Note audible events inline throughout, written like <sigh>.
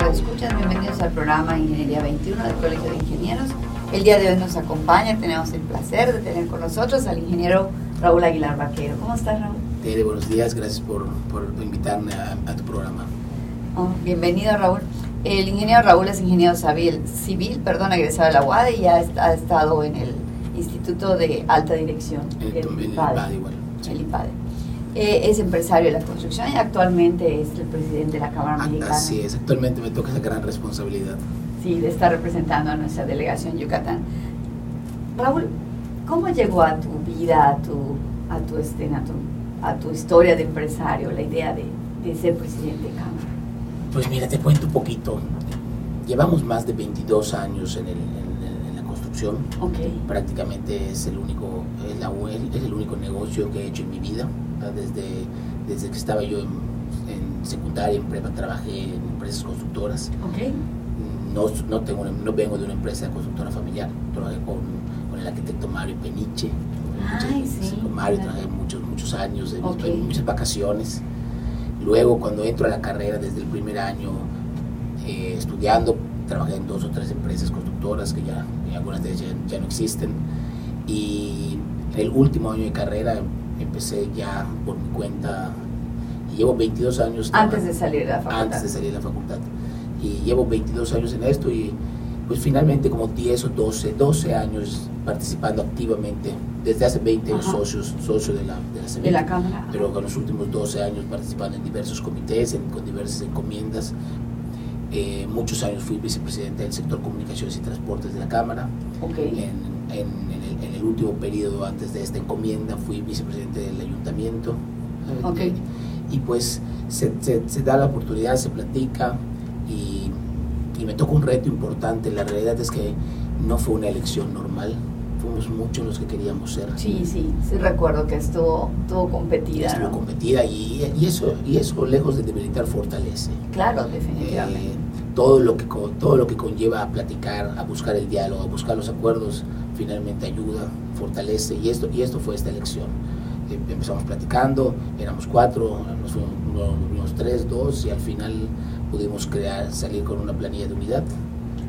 escuchas, bienvenidos al programa Ingeniería 21 del Colegio de Ingenieros. El día de hoy nos acompaña, tenemos el placer de tener con nosotros al ingeniero Raúl Aguilar Vaquero. ¿Cómo estás, Raúl? Tere, buenos días, gracias por, por invitarme a, a, tu programa. Oh, bienvenido, Raúl. El ingeniero Raúl es ingeniero civil, civil perdón, egresado de la UAD y ya ha estado en el Instituto de Alta Dirección. El, el, el IPADE, igual. El IPADE. Eh, es empresario de la construcción y actualmente es el presidente de la Cámara Ah, Mexicana. Así es, actualmente me toca esa gran responsabilidad. Sí, de estar representando a nuestra delegación Yucatán. Raúl, ¿cómo llegó a tu vida, a tu, a tu, este, a tu, a tu historia de empresario, la idea de, de ser presidente de Cámara? Pues mira, te cuento un poquito. Llevamos más de 22 años en, el, en, en la construcción. Okay. Prácticamente es el único, es, la, es el único negocio que he hecho en mi vida. Desde, desde que estaba yo en, en, secundaria, en prepa, trabajé en empresas constructoras. Okay. No, no, tengo, no vengo de una empresa constructora familiar. Trabajé con, con el arquitecto Mario Peniche. Ay, sí, con Mario claro. trabajé muchos, muchos años, Okay. muchas vacaciones. Luego, cuando entro a la carrera, desde el primer año, eh, estudiando, trabajé en dos o tres empresas constructoras que ya, algunas de ellas ya, ya, no existen. Y en el último año de carrera empecé ya por mi cuenta y llevo 22 años. Antes de salir de la facultad. Antes de salir de la facultad. Y llevo 22 años en esto y pues finalmente como 10 o 12, 12 años participando activamente, desde hace 20 años socios, socio de la, de la, de la Cámara. pero con los últimos 12 años participando en diversos comités, en, con diversas encomiendas. Eh, muchos años fui vicepresidente del sector comunicaciones y transportes de la Cámara. Okay. En, en, en, el, en, el, último periodo antes de esta encomienda fui vicepresidente del ayuntamiento. Okay. Y pues se, se, se da la oportunidad, se platica y, y me toca un reto importante. La realidad es que no fue una elección normal, fuimos muchos los que queríamos ser. Sí, sí, sí recuerdo que estuvo, estuvo competida. Estuvo ¿no? competida y, y, eso, y eso lejos de debilitar fortalece. Claro, definitivamente. Eh, todo, lo que, todo lo que conlleva a platicar, a buscar el diálogo, a buscar los acuerdos, finalmente ayuda, fortalece y esto, y esto fue esta elección. Eh, empezamos platicando, éramos cuatro, nos fuimos, nos fuimos tres, dos y al final pudimos crear, salir con una planilla de unidad.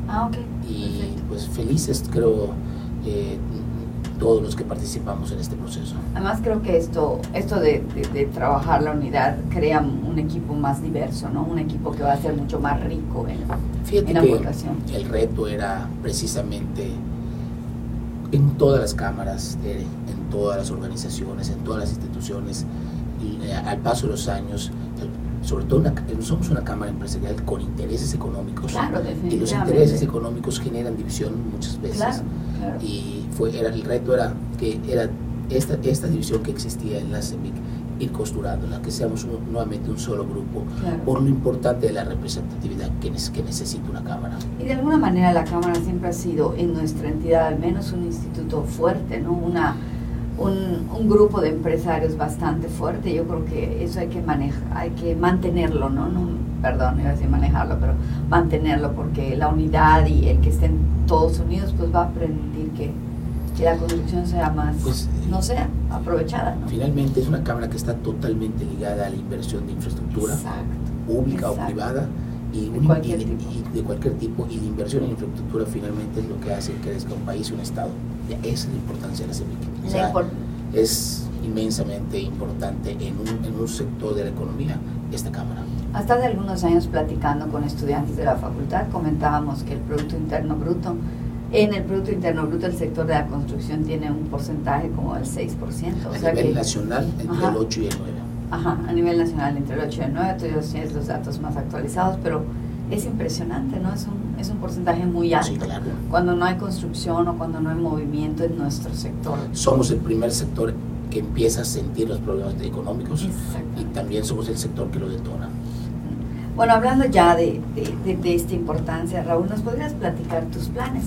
Ah, ok. Y Perfecto. pues felices creo eh, todos los que participamos en este proceso. Además creo que esto, esto de, de, de, trabajar la unidad crea un equipo más diverso, ¿no? Un equipo que va a ser mucho más rico en, Fíjate en que aportación. El reto era precisamente en todas las cámaras, en todas las organizaciones, en todas las instituciones, y, eh, al paso de los años, sobre todo una, somos una cámara empresarial con intereses económicos claro, y los intereses económicos generan división muchas veces claro, claro. y fue era el reto era que era esta, esta división que existía en la CEMIC ir costurándola, que seamos un, nuevamente un solo grupo, por lo importante de la representatividad que, que, necesita una Cámara. Y de alguna manera la Cámara siempre ha sido en nuestra entidad al menos un instituto fuerte, ¿no? Una, un, un, grupo de empresarios bastante fuerte. Yo creo que eso hay que manejar, hay que mantenerlo, ¿no? no perdón, iba a decir manejarlo, pero mantenerlo porque la unidad y el que estén todos unidos pues va a permitir que, que la construcción sea más, pues, no sea aprovechada. ¿no? Finalmente es una cámara que está totalmente ligada a la inversión de infraestructura Exacto, pública exacto. o privada y, de cualquier, y, y, de cualquier tipo y la inversión en infraestructura finalmente es lo que hace que crezca un país y un estado. Esa es la importancia de la CEMIC. O sea, es inmensamente importante en un, en un sector de la economía esta Cámara. Hasta hace algunos años platicando con estudiantes de la facultad comentábamos que el Producto Interno Bruto, en el Producto Interno Bruto el sector de la construcción tiene un porcentaje como del 6%. A o sea nivel que, nacional entre ajá, el 8 y el 9. Ajá, a nivel nacional entre el 8 y el 9, tú tienes los datos más actualizados, pero es impresionante, ¿no? Es un, es un porcentaje muy alto. Sí, claro. Cuando no hay construcción o cuando no hay movimiento en nuestro sector. Somos el primer sector que empieza a sentir los problemas económicos y también somos el sector que lo detona. Bueno, hablando ya de, de, de, de, esta importancia, Raúl, ¿nos podrías platicar tus planes?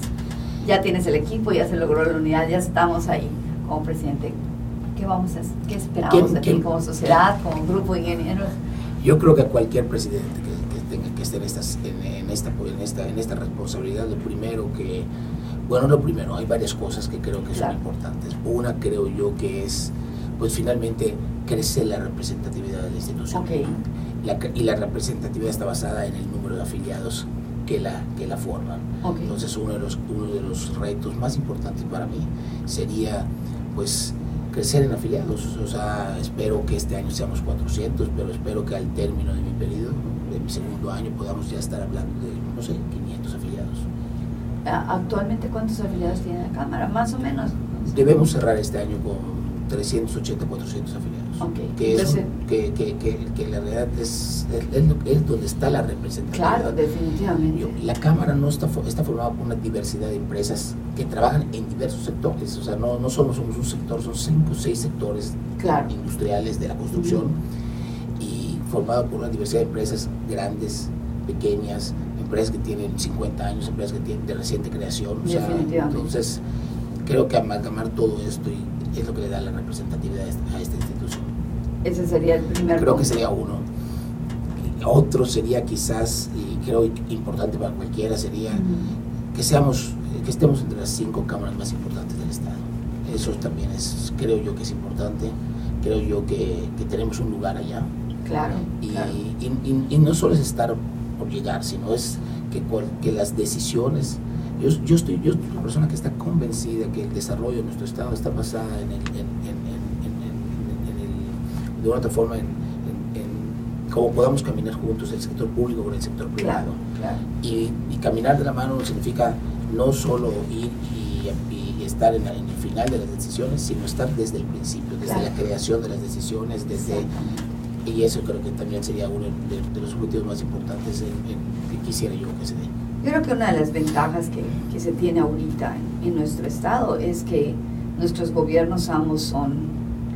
Ya tienes el equipo, ya se logró la unidad, ya estamos ahí como presidente. ¿Qué, vamos a, qué esperamos de ti como sociedad, como grupo de ingenieros? Yo creo que a cualquier presidente que, que tenga que estar en, estas, en, en, esta, en, esta, en esta responsabilidad, lo primero que, bueno, lo primero, hay varias cosas que creo que claro. son importantes. Una creo yo que es, pues finalmente, crecer la representatividad de la institución. Okay. la, y la representatividad está basada en el número de afiliados que la, que la forman. Entonces uno de, los, uno de los retos más importantes para mí sería pues crecer en afiliados. O sea, espero que este año seamos 400, pero espero que al término de mi periodo, de mi segundo año, podamos ya estar hablando de, no sé, 500 afiliados. ¿Actualmente cuántos afiliados tiene la Cámara? Más o menos. Debemos cerrar este año con 380, 400 afiliados. Que, es, que, que, que, la realidad es, es, donde está la representación Claro, definitivamente. la Cámara no está, está formada por una diversidad de empresas que trabajan en diversos sectores. O sea, no, no solo somos un sector, son cinco o seis sectores industriales de la construcción y formado por una diversidad de empresas grandes, pequeñas, empresas que tienen 50 años, empresas que tienen de reciente creación. O sea, entonces, creo que amalgamar todo esto y es lo que le da la representatividad a esta institución. Ese sería el primer Creo que sería uno. Otro sería quizás, y creo importante para cualquiera, sería que seamos, que estemos entre las cinco cámaras más importantes del Estado. Eso también es, creo yo que es importante. Creo yo que, que tenemos un lugar allá. Claro. Y, Y, y, no solo es estar por llegar, sino es que, que las decisiones yo, yo, estoy, yo soy una persona que está convencida que el desarrollo de nuestro Estado está basada en el, en, el de una otra forma, en, cómo podamos caminar juntos el sector público con el sector privado. Y, caminar de la mano significa no solo ir y, estar en, el final de las decisiones, sino estar desde el principio, desde la creación de las decisiones, desde y eso creo que también sería uno de, los objetivos más importantes que quisiera yo que se dé. Yo creo que una de las ventajas que, que se tiene ahorita en, nuestro estado es que nuestros gobiernos ambos son,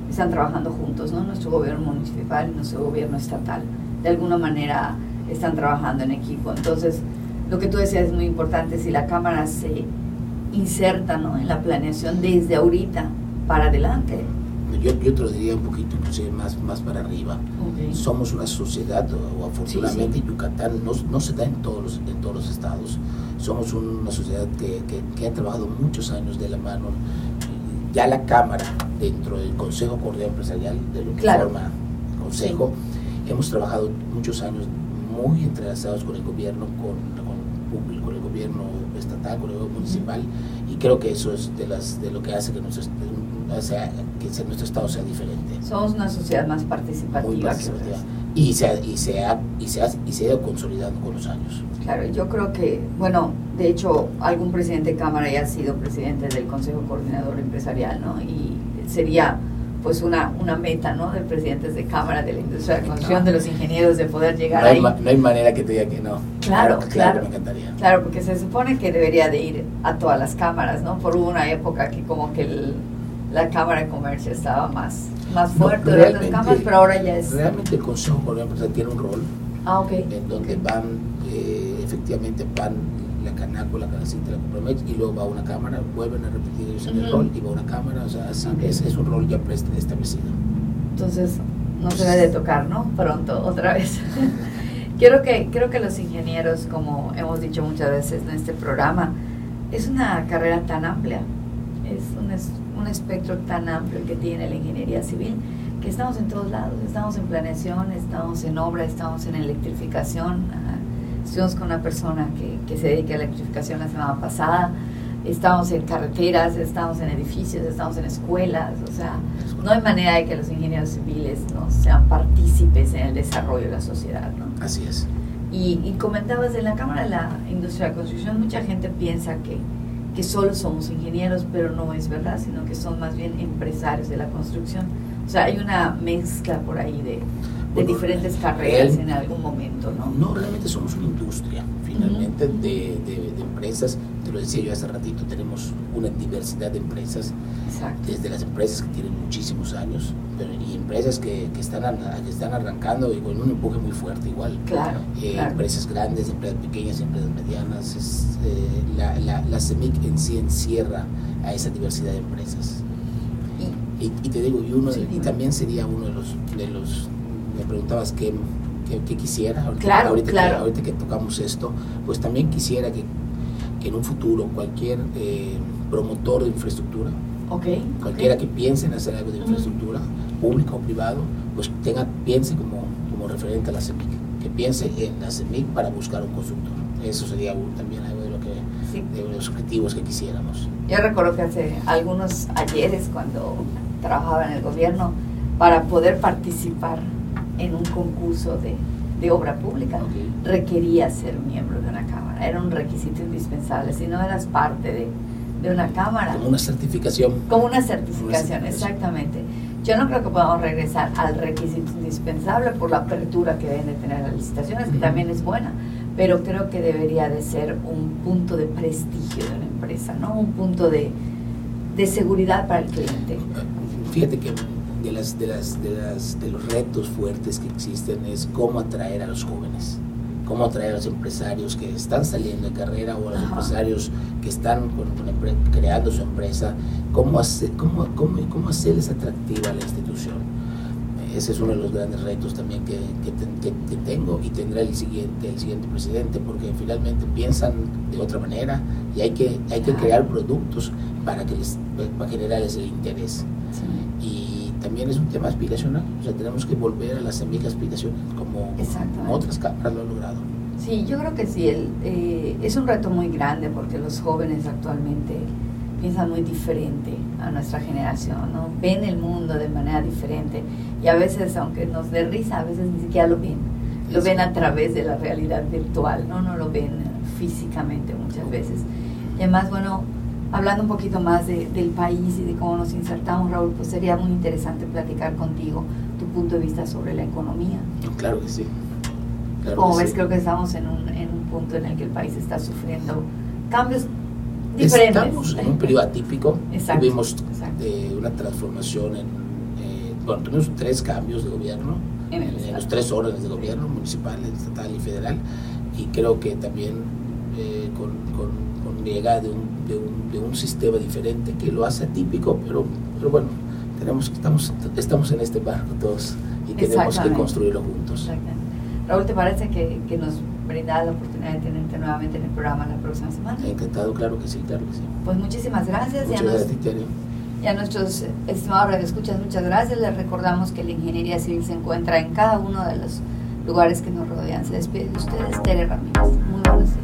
están trabajando juntos, ¿no? Nuestro gobierno municipal y nuestro gobierno estatal. De alguna manera están trabajando en equipo. Entonces, lo que tú decías es muy importante, si la Cámara se inserta ¿no? en la planeación desde ahorita para adelante, yo, yo te lo diría un poquito inclusive más, más para arriba. Somos una sociedad, o, afortunadamente Yucatán no, no, se da en todos los, en todos los estados. Somos una sociedad que, que, ha trabajado muchos años de la mano. Ya la Cámara, dentro del Consejo Coordinador Empresarial, de lo que forma el Consejo, hemos trabajado muchos años muy entrelazados con el gobierno, con, con, con el gobierno estatal, con el gobierno municipal, y creo que eso es de, las, de lo que hace que nuestro, sea, que nuestro Estado sea diferente. Somos una sociedad más participativa. Y se, y, se ha, y, se ha, y se ha ido consolidando con los años. Claro, yo creo que, bueno, de hecho, algún presidente de Cámara ya ha sido presidente del Consejo Coordinador Empresarial, ¿no? Y sería pues una, una meta, ¿no? De presidentes de Cámara, de la industria de la construcción, de los ingenieros, de poder llegar no hay, ahí. no hay manera que te diga que no. Claro, claro, claro. Me encantaría. Claro, porque se supone que debería de ir a todas las cámaras, ¿no? Por una época que como que el la Cámara de Comercio estaba más, más fuerte de otras cámaras, pero ahora ya es... Realmente el Consejo por ejemplo, tiene un rol ah, en donde van, eh, efectivamente van la Canaco, la Canacita, la Compromet, y luego va a una cámara, vuelven a repetir ellos en el rol y va a una cámara, o sea, así es, es, un rol ya establecido. Entonces, no se debe de tocar, ¿no? Pronto, otra vez. <laughs> Quiero que, creo que los ingenieros, como hemos dicho muchas veces en este programa, es una carrera tan amplia, es un, un espectro tan amplio que tiene la ingeniería civil, que estamos en todos lados, estamos en planeación, estamos en obra, estamos en electrificación. Estuvimos con una persona que, que se dedica a la electrificación la semana pasada, estamos en carreteras, estamos en edificios, estamos en escuelas, o sea, no hay manera de que los ingenieros civiles no sean partícipes en el desarrollo de la sociedad, ¿no? Así es. Y, y comentabas en la Cámara de la Industria de la Construcción, mucha gente piensa que que solo somos ingenieros, pero no es verdad, sino que son más bien empresarios de la construcción. O sea, hay una mezcla por ahí de, de diferentes carreras en algún momento, ¿no? No, realmente somos una industria, finalmente, de, de, empresas. Te lo decía yo hace ratito, tenemos una diversidad de empresas, desde las empresas que tienen muchísimos años y empresas que, que, están, que están arrancando y con un empuje muy fuerte igual. Claro, eh, Empresas grandes, empresas pequeñas, empresas medianas. Es, eh, la, la, la CEMIC en sí encierra a esa diversidad de empresas. Y, y, te digo, y, uno, y también sería uno de los, de los me preguntabas qué, qué, quisiera, ahorita, claro, ahorita, claro. Que, ahorita que tocamos esto, pues también quisiera que, que en un futuro cualquier eh, promotor de infraestructura, okay, cualquiera que piense en hacer algo de infraestructura, público o privado, pues tenga, piense como, como referente a la CEMIC, que piense en la CEMIC para buscar un constructor. Eso sería también algo de, lo que, de los objetivos que quisiéramos. Yo recuerdo que hace algunos ayeres, cuando trabajaba en el gobierno, para poder participar en un concurso de, de obra pública, requería ser miembro de una cámara. Era un requisito indispensable. Si no eras parte de, de una cámara. Como una certificación. Como una certificación, exactamente. Yo no creo que podamos regresar al requisito indispensable por la apertura que deben de tener las licitaciones, que también es buena, pero creo que debería de ser un punto de prestigio de una empresa, ¿no? Un punto de, de seguridad para el cliente. Fíjate que de, las, de, las, de, las, de los retos fuertes que existen es cómo atraer a los jóvenes cómo atraer a los empresarios que están saliendo de carrera o a los empresarios que están creando su empresa, cómo, hacer, cómo, cómo, cómo hacerles atractiva la institución. Ese es uno de los grandes retos también que, que, que, tengo y tendrá el siguiente, el siguiente presidente, porque finalmente piensan de otra manera y hay que, hay que crear productos para, que les, para generarles el interés. Y también es un tema aspiracional, o sea, tenemos que volver a las semillas aspiracionales, como, otras cámaras lo han logrado. Sí, yo creo que sí, el, eh, es un reto muy grande porque los jóvenes actualmente piensan muy diferente a nuestra generación, ¿no? ven el mundo de manera diferente y a veces, aunque nos dé risa, a veces ni siquiera lo ven, lo ven a través de la realidad virtual, no, no lo ven físicamente muchas veces. Y además, bueno, hablando un poquito más del país y de cómo nos insertamos, Raúl, pues sería muy interesante platicar contigo tu punto de vista sobre la economía. Claro que sí. Como ves, creo que estamos en un, en un punto en el que el país está sufriendo cambios diferentes. Estamos en un periodo atípico. Tuvimos eh, una transformación en. Eh, bueno, tuvimos tres cambios de gobierno en, los tres órdenes de gobierno, municipal, estatal y federal. Y creo que también eh, con, con, llegada de un de un, de un, sistema diferente que lo hace atípico, pero, pero bueno, tenemos, estamos, estamos en este barco todos y tenemos que construirlo juntos. Raúl, ¿te parece que, que nos brinda la oportunidad de tenerte nuevamente en el programa la próxima semana? Encantado, claro que sí, claro que sí. Pues muchísimas gracias. Muchas gracias, y a nuestros estimados radioescuchas, muchas gracias. Les recordamos que la ingeniería civil se encuentra en cada uno de los lugares que nos rodean. Se despide de ustedes, Tere Ramírez. Muy buenos días.